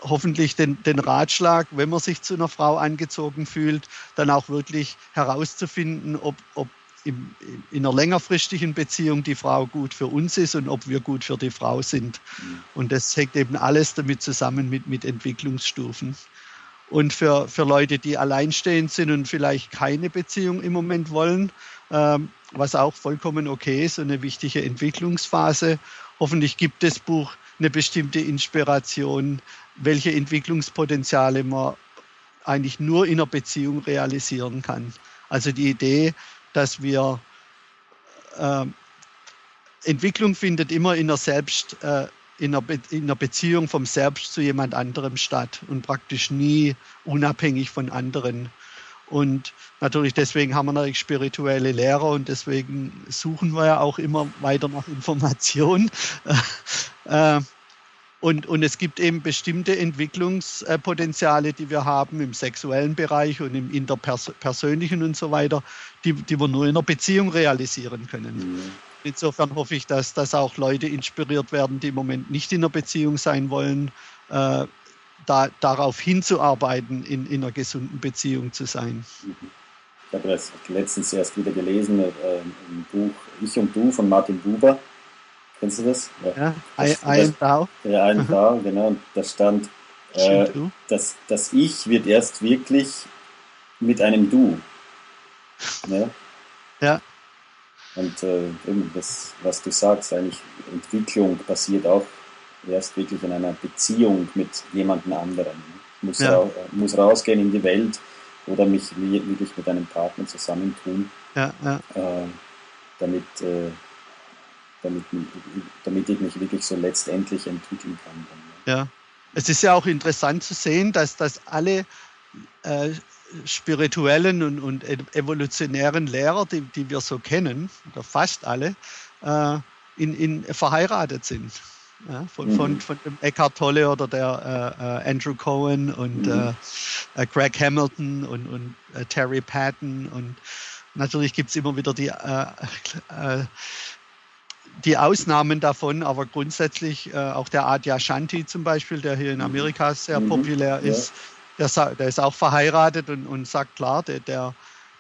hoffentlich den, den Ratschlag, wenn man sich zu einer Frau angezogen fühlt, dann auch wirklich herauszufinden, ob, ob im, in einer längerfristigen Beziehung die Frau gut für uns ist und ob wir gut für die Frau sind. Mhm. Und das hängt eben alles damit zusammen mit, mit Entwicklungsstufen. Und für, für Leute, die alleinstehend sind und vielleicht keine Beziehung im Moment wollen, ähm, was auch vollkommen okay ist, und eine wichtige Entwicklungsphase. Hoffentlich gibt das Buch eine bestimmte Inspiration, welche Entwicklungspotenziale man eigentlich nur in einer Beziehung realisieren kann. Also die Idee, dass wir äh, Entwicklung findet immer in einer Selbst, äh, in, einer in einer Beziehung vom Selbst zu jemand anderem statt und praktisch nie unabhängig von anderen. Und natürlich deswegen haben wir natürlich spirituelle Lehrer und deswegen suchen wir ja auch immer weiter nach Informationen. Äh, und, und es gibt eben bestimmte Entwicklungspotenziale, die wir haben im sexuellen Bereich und im interpersönlichen und so weiter, die, die wir nur in einer Beziehung realisieren können. Mhm. Insofern hoffe ich, dass, dass auch Leute inspiriert werden, die im Moment nicht in einer Beziehung sein wollen, äh, da, darauf hinzuarbeiten, in, in einer gesunden Beziehung zu sein. Ich habe das letztens erst wieder gelesen, äh, im Buch Ich und Du von Martin Buber Kennst du das? Ja, I, I Thou. Ja, I am Thou, genau. Und da stand, äh, dass das Ich wird erst wirklich mit einem Du. Ne? Ja. Und äh, das, was du sagst, eigentlich Entwicklung passiert auch erst wirklich in einer Beziehung mit jemandem anderen. Ich muss, ja. ra muss rausgehen in die Welt oder mich wirklich mit einem Partner zusammentun, ja, ja. Äh, damit äh, damit, damit ich mich wirklich so letztendlich entwickeln kann. Ja, es ist ja auch interessant zu sehen, dass, dass alle äh, spirituellen und, und, evolutionären Lehrer, die, die wir so kennen, oder fast alle, äh, in, in, verheiratet sind. Ja, von, mhm. von, von dem Eckhart Tolle oder der äh, äh Andrew Cohen und mhm. Äh, äh, Greg Hamilton und, und Terry Patton und natürlich gibt es immer wieder die die Ausnahmen davon, aber grundsätzlich äh, auch der Adya Shanti zum Beispiel, der hier in Amerika sehr mhm. populär ist, ja. der, der, ist auch verheiratet und, und sagt klar, der, der,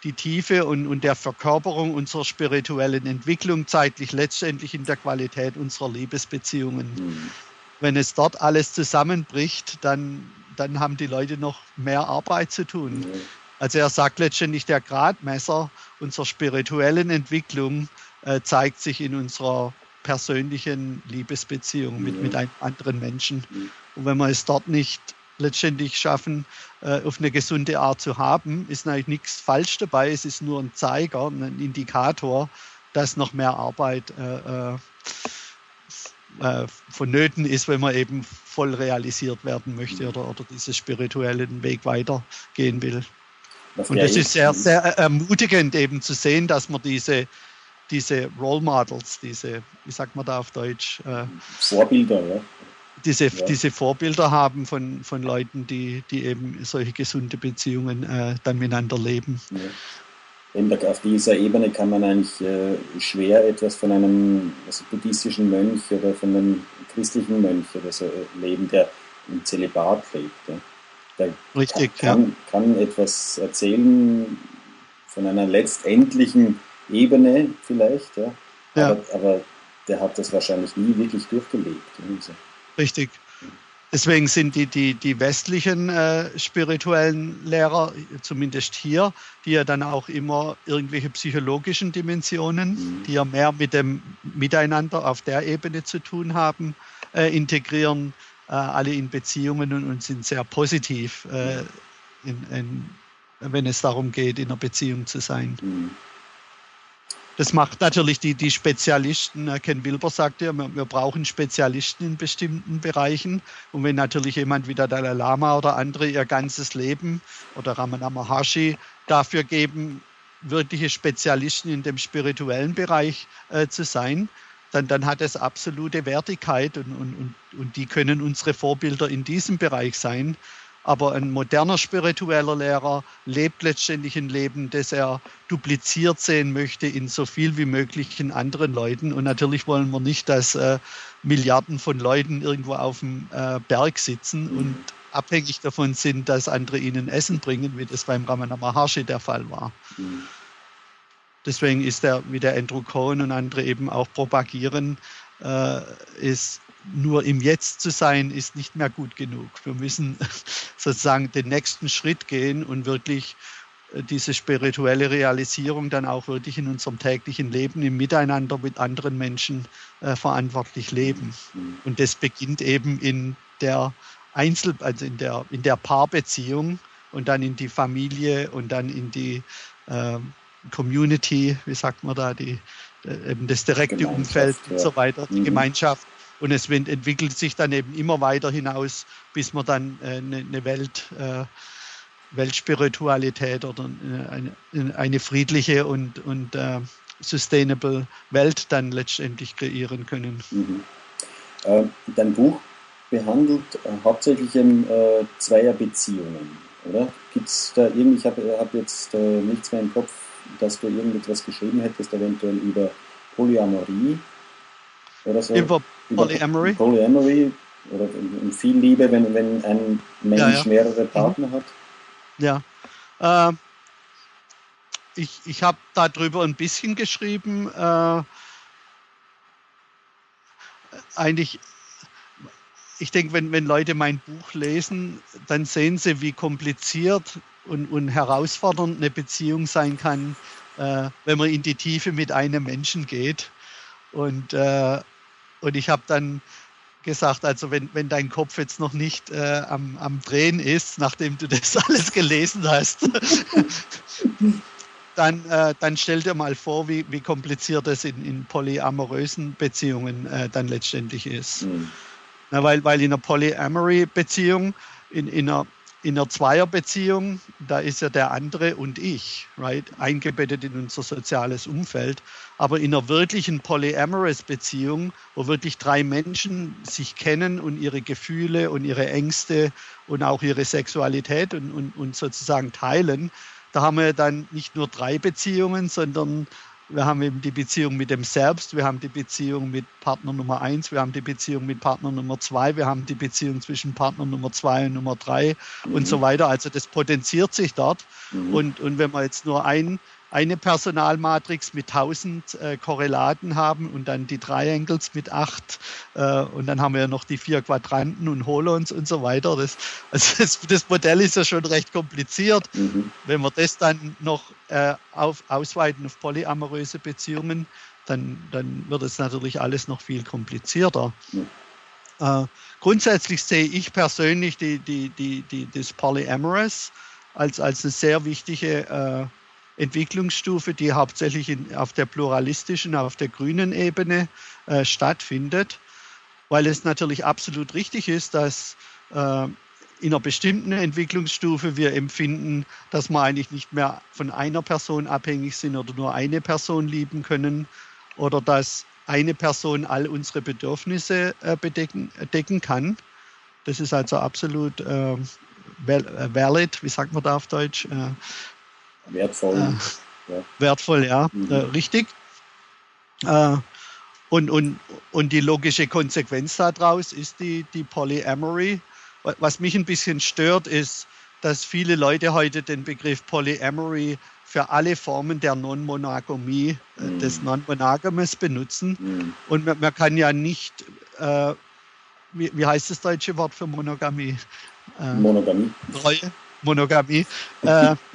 die Tiefe und, und der Verkörperung unserer spirituellen Entwicklung zeitlich letztendlich in der Qualität unserer Liebesbeziehungen. Mhm. Wenn es dort alles zusammenbricht, dann, dann haben die Leute noch mehr Arbeit zu tun. Mhm. Also er sagt letztendlich, der Gradmesser unserer spirituellen Entwicklung äh, zeigt sich in unserer persönlichen Liebesbeziehung mit, mit einem anderen Menschen. Und wenn wir es dort nicht letztendlich schaffen, äh, auf eine gesunde Art zu haben, ist natürlich nichts falsch dabei. Es ist nur ein Zeiger, ein Indikator, dass noch mehr Arbeit äh, äh, äh vonnöten ist, wenn man eben voll realisiert werden möchte oder, oder diesen spirituellen Weg weitergehen will. Und das ist sehr, sehr ermutigend eben zu sehen, dass man diese diese Role Models, diese, wie sagt man da auf Deutsch? Äh, Vorbilder, ja. Diese, ja. diese Vorbilder haben von, von Leuten, die, die eben solche gesunde Beziehungen äh, dann miteinander leben. Ja. auf dieser Ebene kann man eigentlich äh, schwer etwas von einem also buddhistischen Mönch oder von einem christlichen Mönch oder so äh, leben, der im Zölibat lebt. Ja. Der Richtig, kann, ja. kann etwas erzählen von einer letztendlichen Ebene vielleicht, ja. ja. Aber, aber, der hat das wahrscheinlich nie wirklich durchgelebt. Richtig. Deswegen sind die, die, die westlichen äh, spirituellen Lehrer, zumindest hier, die ja dann auch immer irgendwelche psychologischen Dimensionen, mhm. die ja mehr mit dem Miteinander auf der Ebene zu tun haben, äh, integrieren, äh, alle in Beziehungen und, und, sind sehr positiv, äh, in, in, wenn es darum geht, in einer Beziehung zu sein. Mhm. Das macht natürlich die, die Spezialisten, äh, Ken Wilber sagt ja, wir, wir, brauchen Spezialisten in bestimmten Bereichen. Und wenn natürlich jemand wie der Dalai Lama oder andere ihr ganzes Leben oder Ramana Maharshi dafür geben, wirkliche Spezialisten in dem spirituellen Bereich äh, zu sein, dann, dann hat es absolute Wertigkeit und, und, und, und die können unsere Vorbilder in diesem Bereich sein. Aber ein moderner spiritueller Lehrer lebt letztendlich ein Leben, das er dupliziert sehen möchte in so viel wie möglich in anderen Leuten. Und natürlich wollen wir nicht, dass äh, Milliarden von Leuten irgendwo auf dem äh, Berg sitzen und abhängig davon sind, dass andere ihnen Essen bringen, wie das beim Ramana Maharshi der Fall war. Deswegen ist er, wie der Andrew Cohen und andere eben auch propagieren, äh, ist nur im Jetzt zu sein, ist nicht mehr gut genug. Wir müssen sozusagen den nächsten Schritt gehen und wirklich äh, diese spirituelle Realisierung dann auch wirklich in unserem täglichen Leben, im Miteinander mit anderen Menschen äh, verantwortlich leben. Und das beginnt eben in der Einzel, also in der, in der Paarbeziehung und dann in die Familie und dann in die äh, Community, wie sagt man da, die, äh, eben das direkte Umfeld und so weiter, die mhm. Gemeinschaft. Und es entwickelt sich dann eben immer weiter hinaus, bis man dann eine, äh, eine Welt, äh, Weltspiritualität oder eine, eine friedliche und, und sustainable Welt dann letztendlich kreieren können. Mhm. Äh, dein Buch behandelt äh, hauptsächlich in, äh, Zweierbeziehungen, oder? Gibt es da irgendwie, ich habe hab jetzt äh, nichts mehr im Kopf, dass du irgendetwas geschrieben hättest, eventuell über Polyamorie oder so? Über Polyamory? Polyamory oder viel Liebe, wenn, wenn ein Mensch ja, ja. mehrere Partner mhm. hat? Ja. Äh, ich ich habe darüber ein bisschen geschrieben. Äh, eigentlich, ich denke, wenn, wenn Leute mein Buch lesen, dann sehen sie, wie kompliziert und, und herausfordernd eine Beziehung sein kann, äh, wenn man in die Tiefe mit einem Menschen geht. Und, äh, und ich habe dann gesagt, also wenn, wenn dein Kopf jetzt noch nicht äh, am, am Drehen ist, nachdem du das alles gelesen hast, dann, äh, dann stell dir mal vor, wie, wie kompliziert das in, in polyamorösen Beziehungen äh, dann letztendlich ist. Mhm. Na, weil, weil in einer Polyamory-Beziehung, in, in einer in einer Zweierbeziehung, da ist ja der andere und ich, right, eingebettet in unser soziales Umfeld. Aber in einer wirklichen polyamorous Beziehung, wo wirklich drei Menschen sich kennen und ihre Gefühle und ihre Ängste und auch ihre Sexualität und, und, und sozusagen teilen, da haben wir dann nicht nur drei Beziehungen, sondern wir haben eben die Beziehung mit dem Selbst, wir haben die Beziehung mit Partner Nummer eins, wir haben die Beziehung mit Partner Nummer zwei, wir haben die Beziehung zwischen Partner Nummer zwei und Nummer drei mhm. und so mhm. weiter. Also das potenziert sich dort. Mhm. Und, und wenn man jetzt nur ein eine Personalmatrix mit 1000 äh, Korrelaten haben und dann die Triangles mit 8 äh, und dann haben wir ja noch die vier Quadranten und Holons und so weiter. Das, also das, das Modell ist ja schon recht kompliziert. Mhm. Wenn wir das dann noch äh, auf, ausweiten auf polyamoröse Beziehungen, dann, dann wird es natürlich alles noch viel komplizierter. Mhm. Äh, grundsätzlich sehe ich persönlich die, die, die, die, das Polyamorous als, als eine sehr wichtige äh, Entwicklungsstufe, die hauptsächlich in, auf der pluralistischen, auf der grünen Ebene äh, stattfindet, weil es natürlich absolut richtig ist, dass äh, in einer bestimmten Entwicklungsstufe wir empfinden, dass wir eigentlich nicht mehr von einer Person abhängig sind oder nur eine Person lieben können oder dass eine Person all unsere Bedürfnisse äh, bedecken, decken kann. Das ist also absolut äh, äh valid, wie sagt man da auf Deutsch? Äh, Wertvoll. Äh, ja. Wertvoll, ja, mhm. äh, richtig. Äh, und, und, und die logische Konsequenz daraus ist die, die Polyamory. Was mich ein bisschen stört, ist, dass viele Leute heute den Begriff Polyamory für alle Formen der Non-Monogamie, äh, mhm. des Non-Monogames benutzen. Mhm. Und man, man, kann ja nicht äh, wie, wie heißt das deutsche Wort für Monogamie? Äh, Monogamie. Treue, Monogamie. Äh,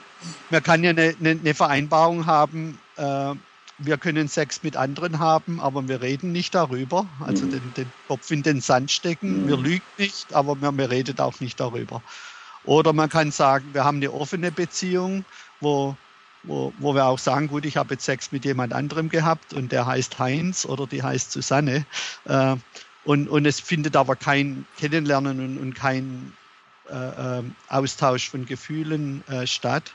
man kann ja eine, eine, eine Vereinbarung haben, äh, wir können Sex mit anderen haben, aber wir reden nicht darüber. Also mhm. den, den, Kopf in den Sand stecken. Mhm. Wir lügen nicht, aber wir, wir reden auch nicht darüber. Oder man kann sagen, wir haben eine offene Beziehung, wo, wo, wo wir auch sagen, gut, ich habe jetzt Sex mit jemand anderem gehabt und der heißt Heinz oder die heißt Susanne. Äh, und, und es findet aber kein Kennenlernen und, und kein äh, äh Austausch von Gefühlen äh, statt.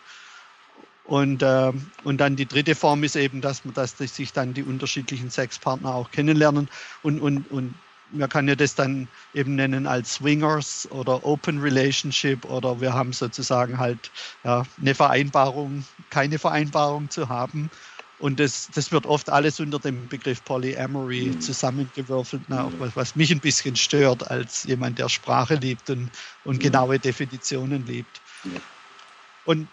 Und, äh, und dann die dritte Form ist eben, dass, dass sich dann die unterschiedlichen Sexpartner auch kennenlernen. Und, und, und man kann ja das dann eben nennen als Swingers oder Open Relationship oder wir haben sozusagen halt ja, eine Vereinbarung, keine Vereinbarung zu haben. Und das, das wird oft alles unter dem Begriff Polyamory mhm. zusammengewürfelt, na, auch was, was, mich ein bisschen stört als jemand, der Sprache liebt und, und mhm. genaue Definitionen liebt. Und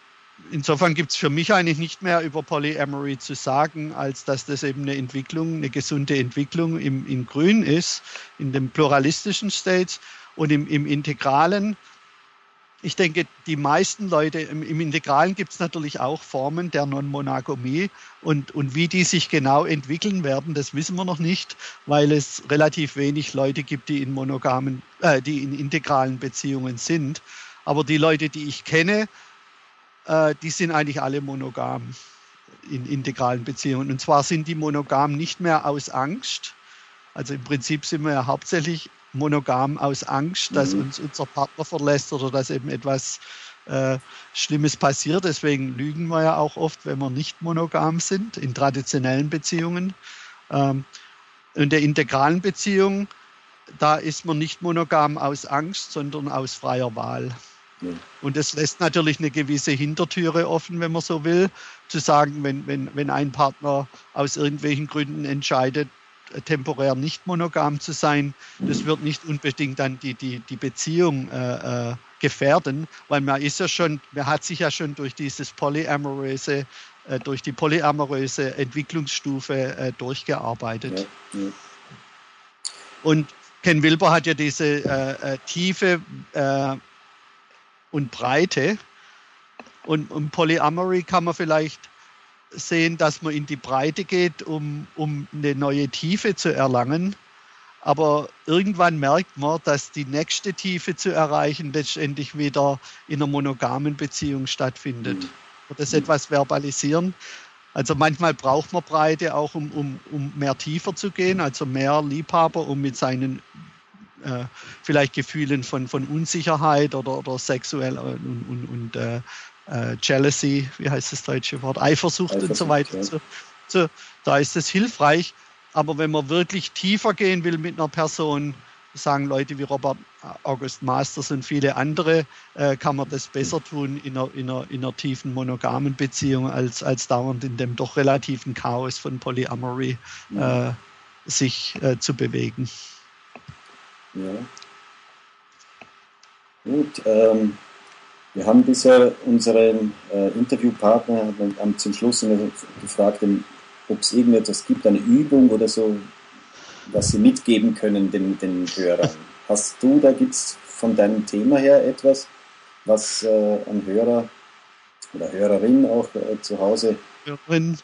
insofern gibt es für mich eigentlich nicht mehr über Polyamory zu sagen, als dass das eben eine Entwicklung, eine gesunde Entwicklung im, im Grün ist, in dem pluralistischen States und im, im Integralen. Ich denke, die meisten Leute im, im Integralen gibt es natürlich auch Formen der Non-Monogamie und, und wie die sich genau entwickeln werden, das wissen wir noch nicht, weil es relativ wenig Leute gibt, die in monogamen, äh, die in integralen Beziehungen sind. Aber die Leute, die ich kenne, äh, die sind eigentlich alle monogam in integralen Beziehungen. Und zwar sind die monogam nicht mehr aus Angst. Also im Prinzip sind wir ja hauptsächlich monogam aus Angst, dass mhm. uns unser Partner verlässt oder dass eben etwas äh, Schlimmes passiert. Deswegen lügen wir ja auch oft, wenn wir nicht monogam sind, in traditionellen Beziehungen. Ähm, in der integralen Beziehung, da ist man nicht monogam aus Angst, sondern aus freier Wahl. Und das lässt natürlich eine gewisse Hintertüre offen, wenn man so will, zu sagen, wenn, wenn, wenn ein Partner aus irgendwelchen Gründen entscheidet, temporär nicht monogam zu sein, das wird nicht unbedingt dann die, die, die Beziehung äh, äh, gefährden, weil man ist ja schon, man hat sich ja schon durch dieses polyamoröse, äh, durch die polyamoröse Entwicklungsstufe äh, durchgearbeitet. Ja, ja. Und Ken Wilber hat ja diese äh, äh, tiefe und Breite. Und im Polyamory kann man vielleicht sehen, dass man in die Breite geht, um, um eine neue Tiefe zu erlangen. Aber irgendwann merkt man, dass die nächste Tiefe zu erreichen letztendlich wieder in einer monogamen Beziehung stattfindet. Mhm. Das etwas verbalisieren? Also manchmal braucht man Breite auch, um, um, um mehr tiefer zu gehen, also mehr Liebhaber, um mit seinen äh, vielleicht Gefühlen von, von Unsicherheit oder, oder sexuell und, und, und äh, äh, Jealousy, wie heißt das deutsche Wort, Eifersucht, Eifersucht und so weiter. Ja. So, so, da ist es hilfreich. Aber wenn man wirklich tiefer gehen will mit einer Person, sagen Leute wie Robert August Masters und viele andere, äh, kann man das besser tun in einer, in, einer, in einer tiefen monogamen Beziehung als, als dauernd in dem doch relativen Chaos von Polyamory äh, sich äh, zu bewegen. Ja. Gut, ähm, wir haben bisher unseren äh, Interviewpartner haben zum Schluss gefragt, ob es irgendetwas gibt, eine Übung oder so, was sie mitgeben können den, den Hörern. Hast du, da gibt es von deinem Thema her etwas, was äh, ein Hörer oder Hörerin auch äh, zu Hause Hörerin.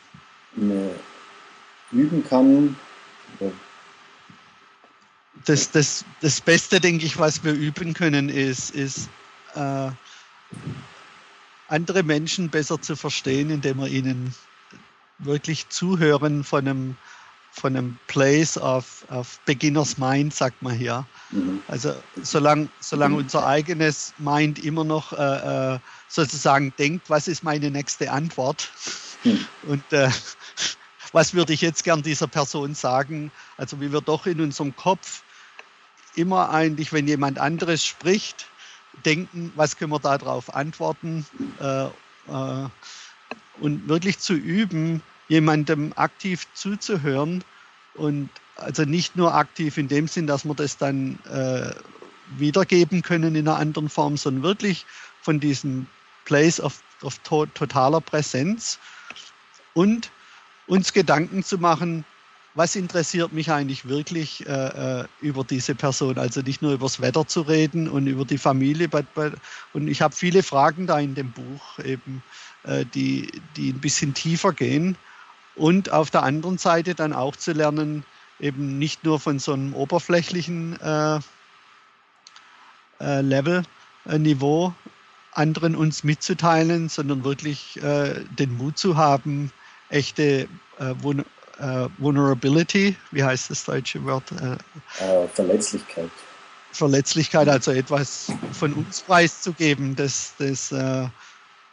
üben kann? Oder das, das, das Beste, denke ich, was wir üben können, ist, ist äh, andere Menschen besser zu verstehen, indem wir ihnen wirklich zuhören von einem, von einem Place of, of Beginner's Mind, sagt man hier. Mhm. Also solange, solange unser eigenes Mind immer noch äh, äh, sozusagen denkt, was ist meine nächste Antwort? Mhm. Und äh, was würde ich jetzt gern dieser Person sagen? Also wie wir doch in unserem Kopf immer eigentlich, wenn jemand anderes spricht, denken, was können wir darauf antworten? Äh, äh, und wirklich zu üben, jemandem aktiv zuzuhören und also nicht nur aktiv in dem Sinn, dass wir das dann äh, wiedergeben können in einer anderen Form, sondern wirklich von diesem Place of, of to totaler Präsenz und uns Gedanken zu machen, was interessiert mich eigentlich wirklich äh, äh, über diese Person? Also nicht nur über das Wetter zu reden und über die Familie. Und ich habe viele Fragen da in dem Buch, eben, äh, die, die ein bisschen tiefer gehen. Und auf der anderen Seite dann auch zu lernen, eben nicht nur von so einem oberflächlichen äh, äh, Level, äh, Niveau anderen uns mitzuteilen, sondern wirklich den Mut zu haben, echte äh, Vulnerability, wie heißt das deutsche Wort? Äh, äh, Verletzlichkeit. Verletzlichkeit, also etwas von uns preiszugeben, das, das, äh,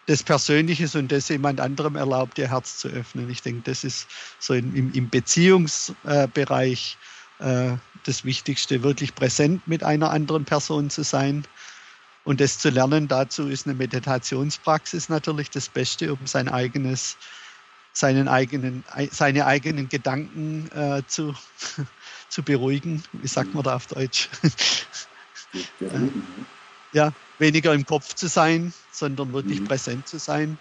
das Persönliches und das jemand anderem erlaubt, ihr Herz zu öffnen. Ich denke, das ist so im, im Beziehungsbereich äh, das Wichtigste, wirklich präsent mit einer anderen Person zu sein. Und das zu lernen, dazu ist eine Meditationspraxis natürlich das Beste, um sein eigenes seinen eigenen, seine eigenen Gedanken äh, zu, zu beruhigen. Wie sagt man da auf Deutsch? ja, weniger im Kopf zu sein, sondern wirklich mhm. präsent zu sein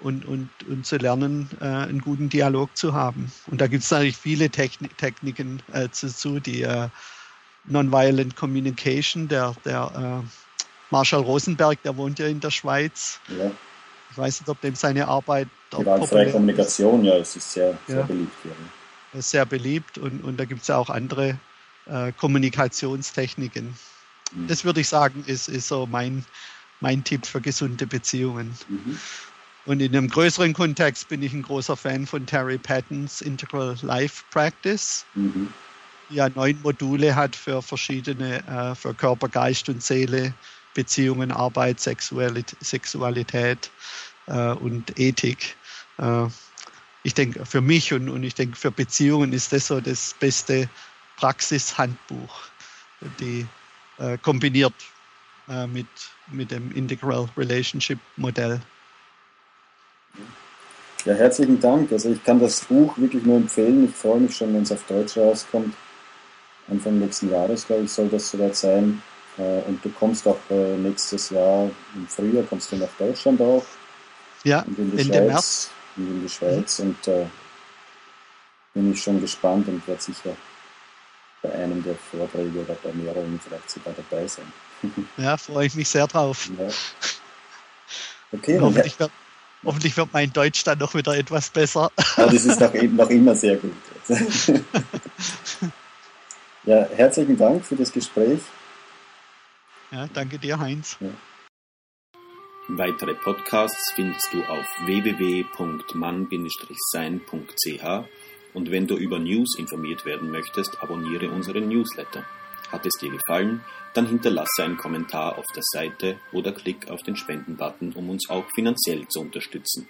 und, und, und zu lernen, äh, einen guten Dialog zu haben. Und da gibt es natürlich viele Techni Techniken äh, zu, die äh, Nonviolent Communication, der, der äh, Marshall Rosenberg, der wohnt ja in der Schweiz. Ja. Ich weiß nicht, ob dem seine Arbeit Gewaltfreie Kommunikation, ja, es ist sehr, sehr ja. beliebt hier. Ja. Ist sehr beliebt und, und da gibt es ja auch andere äh, Kommunikationstechniken. Mhm. Das würde ich sagen, ist, ist so mein, mein Tipp für gesunde Beziehungen. Mhm. Und in einem größeren Kontext bin ich ein großer Fan von Terry Pattons Integral Life Practice. Mhm. Die ja neun Module hat für verschiedene, äh, für Körper, Geist und Seele, Beziehungen, Arbeit, Sexualität, Sexualität äh, und Ethik. Äh, ich denke, für mich und, und ich denke, für Beziehungen ist das so das beste Praxishandbuch, die äh, kombiniert äh, mit, mit dem Integral Relationship Modell. Ja, herzlichen Dank. Also ich kann das Buch wirklich nur empfehlen. Ich freue mich schon, wenn es auf Deutsch rauskommt. Anfang nächsten Jahres, glaube ich, soll das soweit sein. Äh, und du kommst auch äh, nächstes Jahr im Frühjahr, kommst du nach Deutschland auch. Ja, in Ende Schweiz. In die Schweiz und äh, bin ich schon gespannt und werde sicher bei einem der Vorträge oder bei mehreren vielleicht sogar dabei sein. ja, freue ich mich sehr drauf. Ja. Okay, hoffentlich, wird, hoffentlich wird mein Deutsch dann noch wieder etwas besser. Ja, das ist noch, noch immer sehr gut. ja, herzlichen Dank für das Gespräch. Ja, danke dir, Heinz. Ja. Weitere Podcasts findest du auf www.mann-sein.ch und wenn du über News informiert werden möchtest, abonniere unseren Newsletter. Hat es dir gefallen, dann hinterlasse einen Kommentar auf der Seite oder klick auf den Spenden-Button, um uns auch finanziell zu unterstützen.